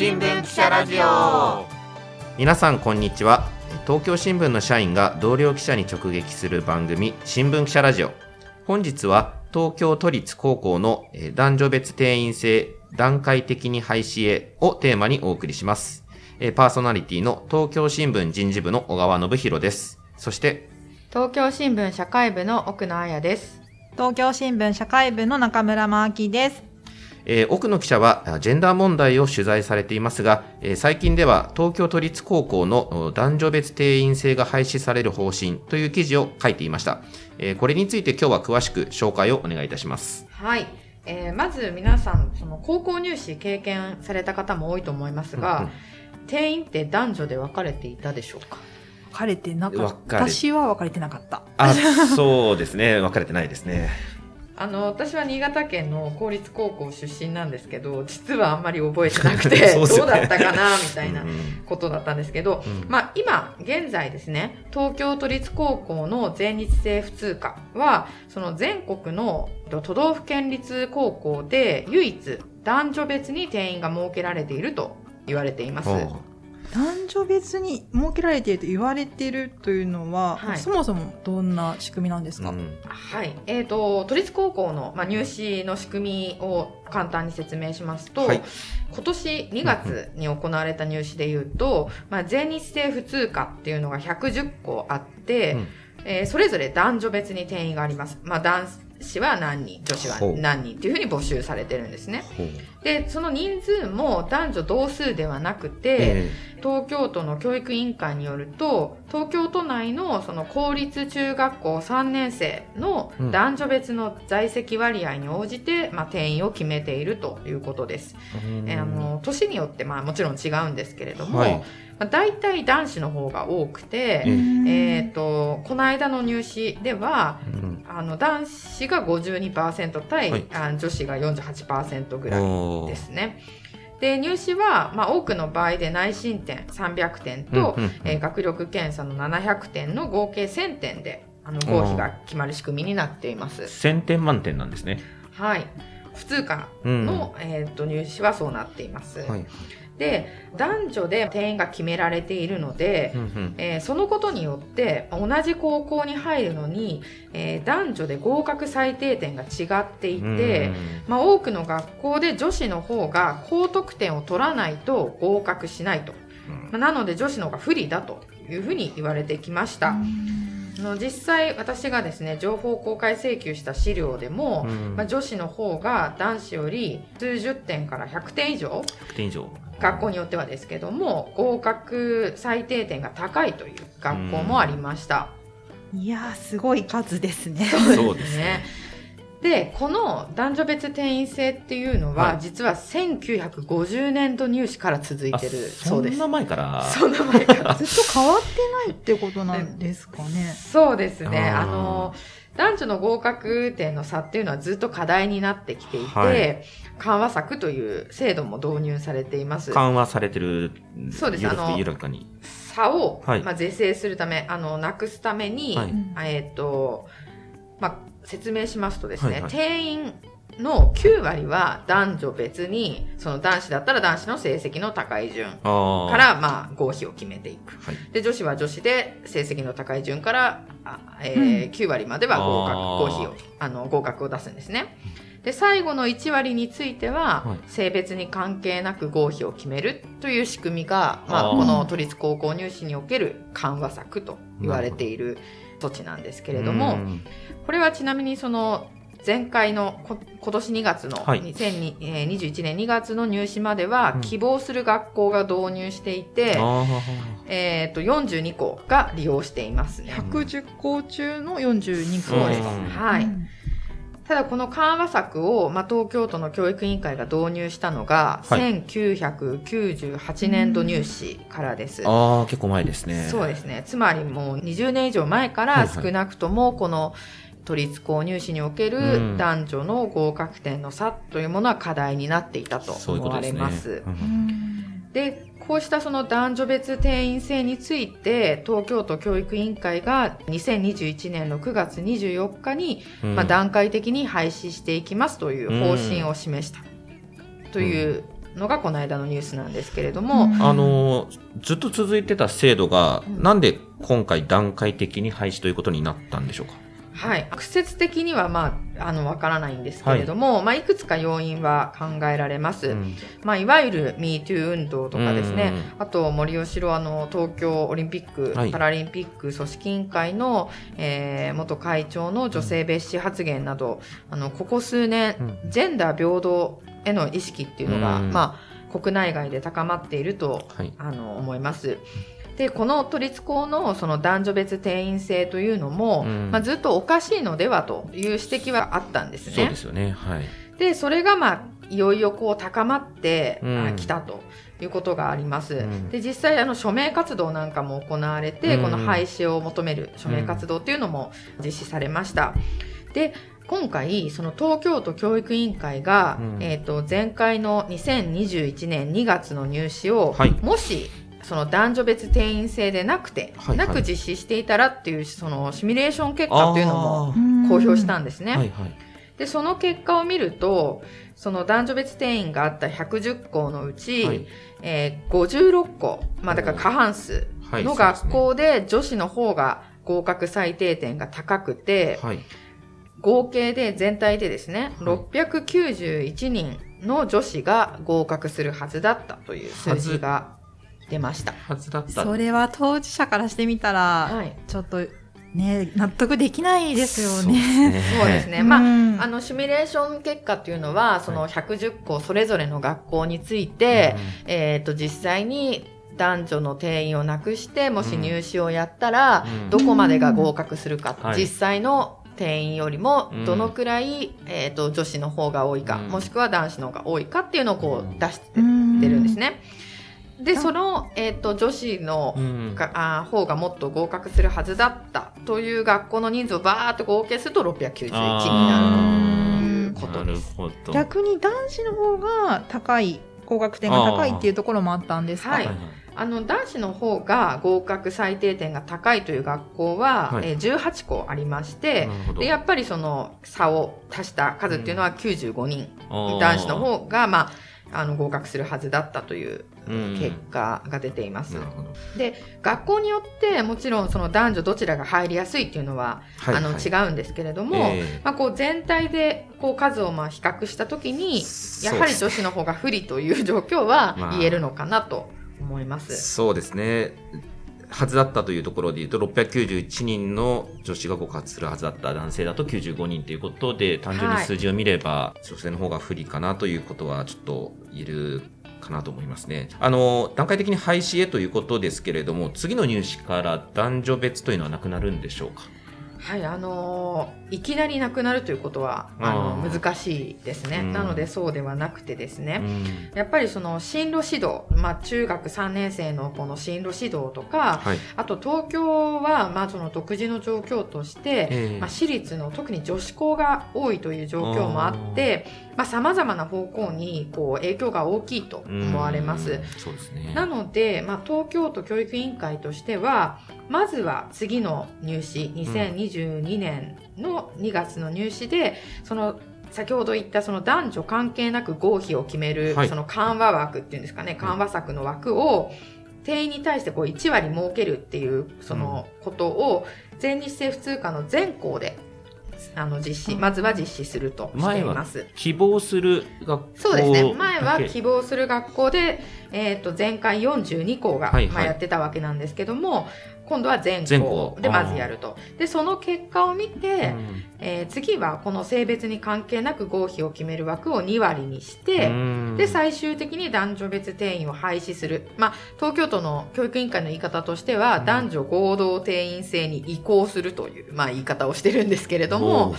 新聞記者ラジオ。皆さんこんにちは。東京新聞の社員が同僚記者に直撃する番組新聞記者ラジオ。本日は東京都立高校の男女別定員制段階的に廃止へをテーマにお送りします。パーソナリティの東京新聞人事部の小川信弘です。そして東京新聞社会部の奥野彩です。東京新聞社会部の中村真希ですえー、奥野記者はジェンダー問題を取材されていますが、えー、最近では東京都立高校の男女別定員制が廃止される方針という記事を書いていました。えー、これについて今日は詳しく紹介をお願いいたします。はい。えー、まず皆さん、その高校入試経験された方も多いと思いますが、うんうん、定員って男女で分かれていたでしょうか？分かれてなかった。私は分かれてなかった。あ、そうですね。分かれてないですね。あの私は新潟県の公立高校出身なんですけど実はあんまり覚えてなくて ね、どうだったかなみたいなことだったんですけど、うん、まあ今現在ですね東京都立高校の全日制普通科はその全国の都道府県立高校で唯一男女別に定員が設けられていると言われています。男女別に設けられていると言われているというのは、はい、そもそもどんな仕組みなんですか、うん、はい。えっ、ー、と、都立高校の、まあ、入試の仕組みを簡単に説明しますと、はい、今年2月に行われた入試でいうと、まあ、全日制普通科っていうのが110校あって、うん、えー、それぞれ男女別に定員があります。まあ、男子は何人、女子は何人っていうふうに募集されてるんですね。で、その人数も男女同数ではなくて、東京都の教育委員会によると、東京都内のその公立中学校3年生の男女別の在籍割合に応じて、まあ、定員を決めているということです。えー、あの年によってまあもちろん違うんですけれども、はい。まあ、大体男子の方が多くて、えっ、と、この間の入試では、うん、あの、男子が52%対、はい、あ女子が48%ぐらいですね。で、入試は、まあ、多くの場合で内申点300点と、うんうんうん、えー、学力検査の700点の合計1000点で、あの、合否が決まる仕組みになっています。1000点満点なんですね。はい。普通科の、うん、えっ、と、入試はそうなっています。はいで男女で定員が決められているので、うんうん、えー、そのことによって同じ高校に入るのに、えー、男女で合格最低点が違っていて、まあ、多くの学校で女子の方が高得点を取らないと合格しないと、まあ、なので女子の方が不利だというふうに言われてきました。の実際私がですね情報公開請求した資料でも、うん、まあ、女子の方が男子より数十点から100点以上100点以上学校によってはですけども合格最低点が高いという学校もありました。いやすごい数ですね。そうですね。で、この男女別定員制っていうのは、はい、実は1950年度入試から続いてるそうです。そんな前から？そんな前から。ずっと変わってないってことなんですかね。そうですね。あの、男女の合格点の差っていうのはずっと課題になってきていて、はい、緩和策という制度も導入されています。緩和されてる。そうです。あの。差を、はい、まあ、是正するため、あの、なくすために、はい、えっ、ー、と、まあ、説明しますとですね、はいはい、定員の9割は男女別に、その男子だったら男子の成績の高い順から、まあ、合否を決めていく。はい、で、女子は女子で成績の高い順から、あえー、うん、9割までは合格、合否を、あの、合格を出すんですね。で、最後の1割については、はい、性別に関係なく合否を決めるという仕組みが、まあ、この都立高校入試における緩和策と言われている措置なんですけれども、これはちなみにその前回のこ今年2月の2021年2月の入試までは希望する学校が導入していて、うん、えっ、と42校が利用していますね。110校中の42校です。はい。ただこの緩和策を、まあ、東京都の教育委員会が導入したのが、はい、1998年度入試からです。ああ、結構前ですね。そうですね。つまりもう20年以上前から少なくともこの都立購入試における男女の合格点の差というものは課題になっていたと思われます。で、こうしたその男女別定員制について、東京都教育委員会が2021年の9月24日に、うん、まあ、段階的に廃止していきますという方針を示した。というのがこの間のニュースなんですけれども、あの、ずっと続いてた制度が、なんで今回段階的に廃止ということになったんでしょうか？はい。直接的には、まあ、あの、わからないんですけれども、はい、まあ、いくつか要因は考えられます。うん、まあ、いわゆる MeToo 運動とかですね、あと、森喜朗、あの、東京オリンピック、パラリンピック組織委員会の、えー、元会長の女性蔑視発言など、あの、ここ数年、ジェンダー平等への意識っていうのが、まあ、国内外で高まっていると、はい、あの、思います。でこの都立高のその男女別定員制というのも、うん、まあ、ずっとおかしいのではという指摘はあったんですね。そうですよね、はい、でそれが、まあ、いよいよこう高まってきたということがあります。うん、で実際あの署名活動なんかも行われて、うん、この廃止を求める署名活動っていうのも実施されました。で今回、その東京都教育委員会が、うん、えっ、と、前回の2021年2月の入試を、はい、もしその男女別定員制でなくて、はいはい、なく実施していたらっていうそのシミュレーション結果っていうのも公表したんですね。はいはい、で、その結果を見ると、その男女別定員があった110校のうち、はい、えー、56校、まあだから過半数の学校で女子の方が合格最低点が高くて、はい、合計で全体でですね、691人の女子が合格するはずだったという数字が出ました。はずだった。それは当事者からしてみたら、はい、ちょっと、ね、納得できないですよね。そうですね。まあ、あの、シミュレーション結果っていうのは、その110校それぞれの学校について、えっ、と、実際に男女の定員をなくして、もし入試をやったら、どこまでが合格するか、実際の定員よりもどのくらい、えっ、と、女子の方が多いか、もしくは男子の方が多いかっていうのをこう出してるんですね。で、その、えっ、ー、と、女子の、うん、あ方がもっと合格するはずだったという学校の人数をバーっと合計すると691になるということです。逆に男子の方が高い、合格点が高いっていうところもあったんですか？はい。あの、男子の方が合格最低点が高いという学校は、はい、えー、18校ありまして、で、やっぱりその差を足した数っていうのは95人。うん、男子の方が、まあ、あの、合格するはずだったという結果が出ています。で学校によってもちろんその男女どちらが入りやすいっていうのは、はいはい、あの違うんですけれども、えー、まあ、こう全体でこう数をまあ比較した時にやはり女子の方が不利という状況は言えるのかなと思います。まあ、そうですね。はずだったというところで言うと、691人の女子が告発するはずだった男性だと95人ということで、単純に数字を見れば、女性の方が不利かなということはちょっと言えるかなと思いますね。あの、段階的に廃止へということですけれども、次の入試から男女別というのはなくなるんでしょうか？はい、あのー、いきなりなくなるということは、あの、難しいですね。なので、そうではなくてですね、やっぱりその、進路指導、まあ、中学3年生のこの進路指導とか、はい、あと東京は、まあ、その独自の状況として、えー、まあ、私立の特に女子校が多いという状況もあって、まあ、様々な方向に、こう、影響が大きいと思われます。そうですね。なので、まあ、東京都教育委員会としては、まずは次の入試、2022年の2月の入試で、その先ほど言ったその男女関係なく合否を決める、その緩和枠っていうんですかね、緩和策の枠を、定員に対してこう1割設けるっていうそのことを全日制普通科の全校であの実施、まずは実施するとしています。希望する学校そうですね。前は希望する学校で、えっ、ー、と、前回42校が、はいはい、まあ、やってたわけなんですけども、今度は全校でまずやると。で、その結果を見て、うん、えー、次はこの性別に関係なく合否を決める枠を2割にして、で、最終的に男女別定員を廃止する。まあ、東京都の教育委員会の言い方としては、男女合同定員制に移行するという、まあ、言い方をしてるんですけれども、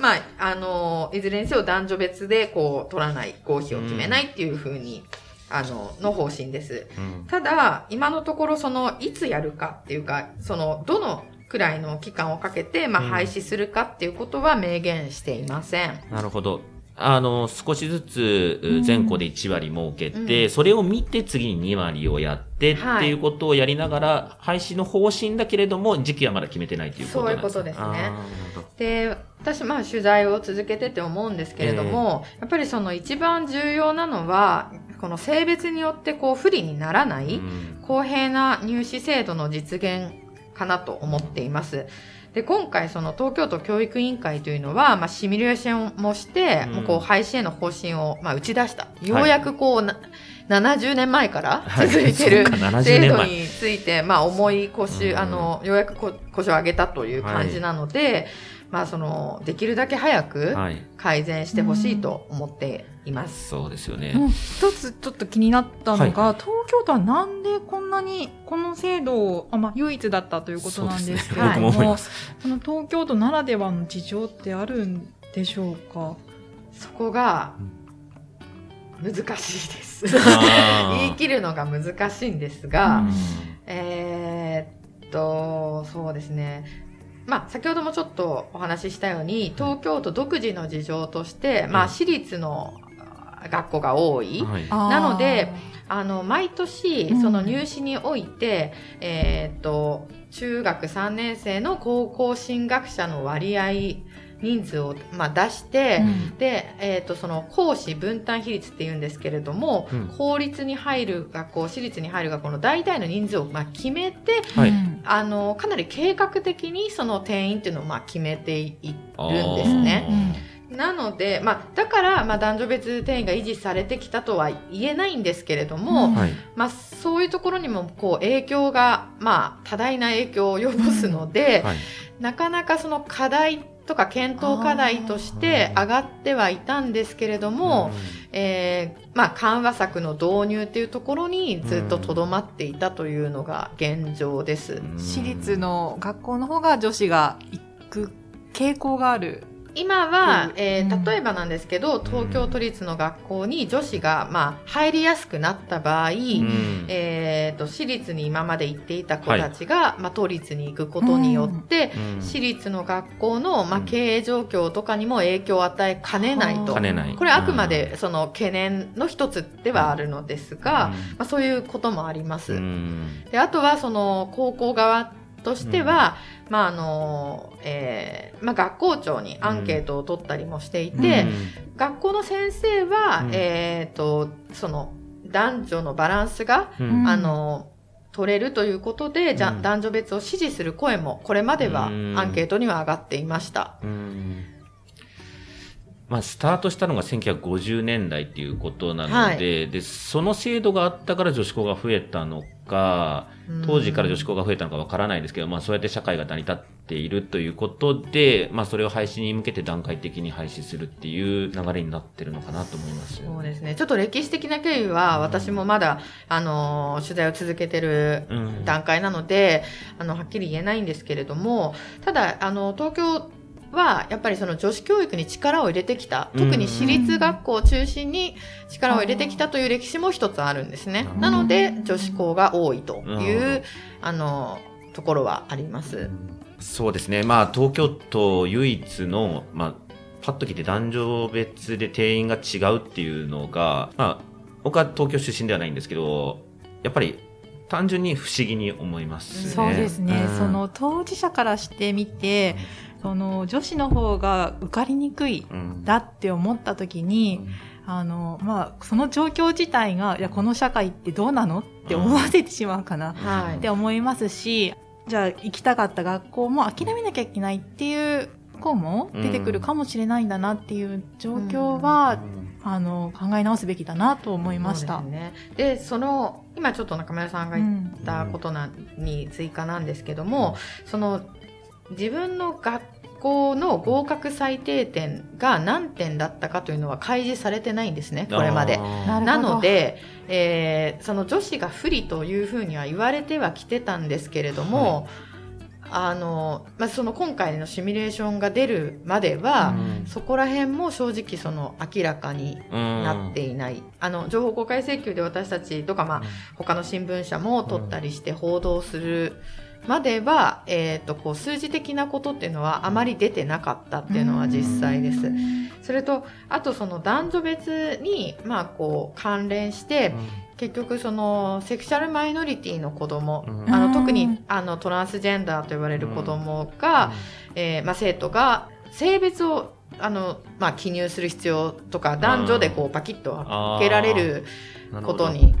まあ、あの、いずれにせよ男女別でこう、取らない、合否を決めないっていうふうに、あの、の方針です。うん、ただ、今のところその、いつやるかっていうか、その、どのくらいの期間をかけて、まあ、廃止するかっていうことは明言していません。うん、なるほど。あの、少しずつ全校で1割設けて、うん、それを見て次に2割をやってっていうことをやりながら、はい、廃止の方針だけれども、時期はまだ決めてないということですね。そういうことですね。で、私、まあ取材を続けてて思うんですけれども、えー、やっぱりその一番重要なのは、この性別によってこう不利にならない公平な入試制度の実現かなと思っています。で、今回その東京都教育委員会というのは、まあ、シミュレーションもして、もうこう廃止への方針を、まあ、打ち出した。ようやくこう、はい70年前から続いてる制度について、まあ重い腰、あの、ようやく腰を上げたという感じなので、まあその、できるだけ早く改善してほしいと思っています。そうですよね。一つちょっと気になったのが、東京都はなんでこんなにこの制度を、あまあ唯一だったということなんです。けれども、そ、ね、の東京都ならではの事情ってあるんでしょうか？そこが、難しいです。言い切るのが難しいんですが、えー、っと、そうですね。まあ、先ほどもちょっとお話ししたように、東京都独自の事情として、まあ、私立の学校が多い。はい、なので、あの、毎年、その入試において、うん、えっと、中学3年生の高校進学者の割合人数を、まあ、出して、うん、で、えっ、ー、と、その講師分担比率って言うんですけれども、うん、公立に入る学校、私立に入る学校の大体の人数を、まあ、決めて、はい、あの、かなり計画的にその定員っていうのを、まあ、決めているんですね。なので、まあ、だから、まあ、男女別定員が維持されてきたとは言えないんですけれども、うん、まあ、そういうところにも、こう、影響が、まあ、多大な影響を及ぼすので、はい、なかなかその課題とか検討課題として上がってはいたんですけれども、えー、まあ、緩和策の導入っていうところにずっととどまっていたというのが現状です。私立の学校の方が女子が行く傾向がある今は、えー、例えばなんですけど、東京都立の学校に女子が、まあ、入りやすくなった場合、うん、えーと、私立に今まで行っていた子たちが、はい、まあ、都立に行くことによって、うん、私立の学校の、まあ、経営状況とかにも影響を与えかねないと。これあくまでその懸念の一つではあるのですが、まあ、そういうこともあります。であとはその高校側としては、うん、まああのえーまあ、学校長にアンケートを取ったりもしていて、うん、学校の先生は、うん、えっ、ー、とその男女のバランスが、あの取れるということで、じゃ男女別を支持する声もこれまではアンケートには上がっていました。まあ、スタートしたのが1950年代っていうことなので、はい、で、その制度があったから女子校が増えたのか、当時から女子校が増えたのかわからないですけど、まあそうやって社会が成り立っているということで、まあそれを廃止に向けて段階的に廃止するっていう流れになってるのかなと思います。そうですね。ちょっと歴史的な経緯は私もまだ、あの、取材を続けてる段階なので、あの、はっきり言えないんですけれども、ただ、あの、東京はやっぱりその女子教育に力を入れてきた特に私立学校を中心に力を入れてきたという歴史も一つあるんですね。なので女子校が多いというあのところはあります。そうですね。まあ東京都唯一のまあパッと聞いて男女別で定員が違うっていうのが、まあ僕は東京出身ではないんですけど、やっぱり単純に不思議に思います、ね、そうですね、うん、その当事者からしてみて、その女子の方が受かりにくいだって思った時に、うん、あの、まあ、その状況自体が、いや、この社会ってどうなのって思わせてしまうかなって思いますし、じゃあ行きたかった学校も諦めなきゃいけないっていう子も出てくるかもしれないんだなっていう状況は、うん、あの考え直すべきだなと思いました。ね、でその今ちょっと中村さんが言ったことな、うん、に追加なんですけども、その自分の学校の合格最低点が何点だったかというのは開示されてないんですね、これまで。なので、えー、その女子が不利というふうには言われてはきてたんですけれども、はい。あの、まあ、その今回のシミュレーションが出るまでは、うん、そこら辺も正直その明らかになっていない。うん、あの、情報公開請求で私たちとか、まあ、他の新聞社も取ったりして報道する、うんまでは、えっ、ー、と、こう、数字的なことっていうのはあまり出てなかったっていうのは実際です。それと、あとその男女別に、まあ、こう、関連して、結局そのセクシャルマイノリティの子供、あの特にあのトランスジェンダーと言われる子供が、えー、まあ、生徒が性別をあの、まあ、記入する必要とか、男女でこう、パキッと分けられることに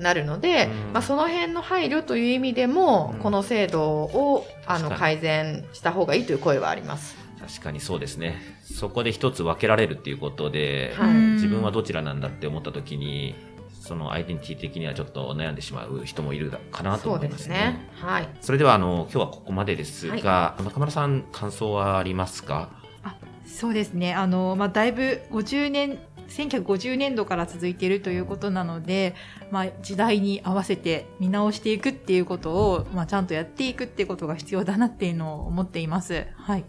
なるので、まあ、その辺の配慮という意味でも、この制度を、あの、改善した方がいいという声はあります。確かにそうですね。そこで一つ分けられるっていうことで、はい、自分はどちらなんだって思った時に、そのアイデンティティ的にはちょっと悩んでしまう人もいるかなと思いますね。ねはい。それではあの今日はここまでですが、はい、中村さん感想はありますか？あ、そうですね。あのまあだいぶ50年1950年度から続いているということなので、まあ、時代に合わせて見直していくっていうことを、まあ、ちゃんとやっていくっていうことが必要だなっていうのを思っています。はい。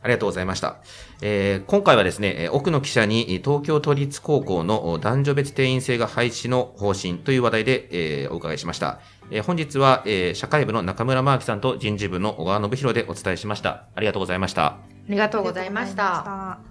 ありがとうございました。えー、今回はですね、奥野記者に東京都立高校の男女別定員制が廃止の方針という話題で、えー、お伺いしました。えー、本日は、えー、社会部の中村真明さんと人事部の小川信弘でお伝えしました。ありがとうございました。ありがとうございました。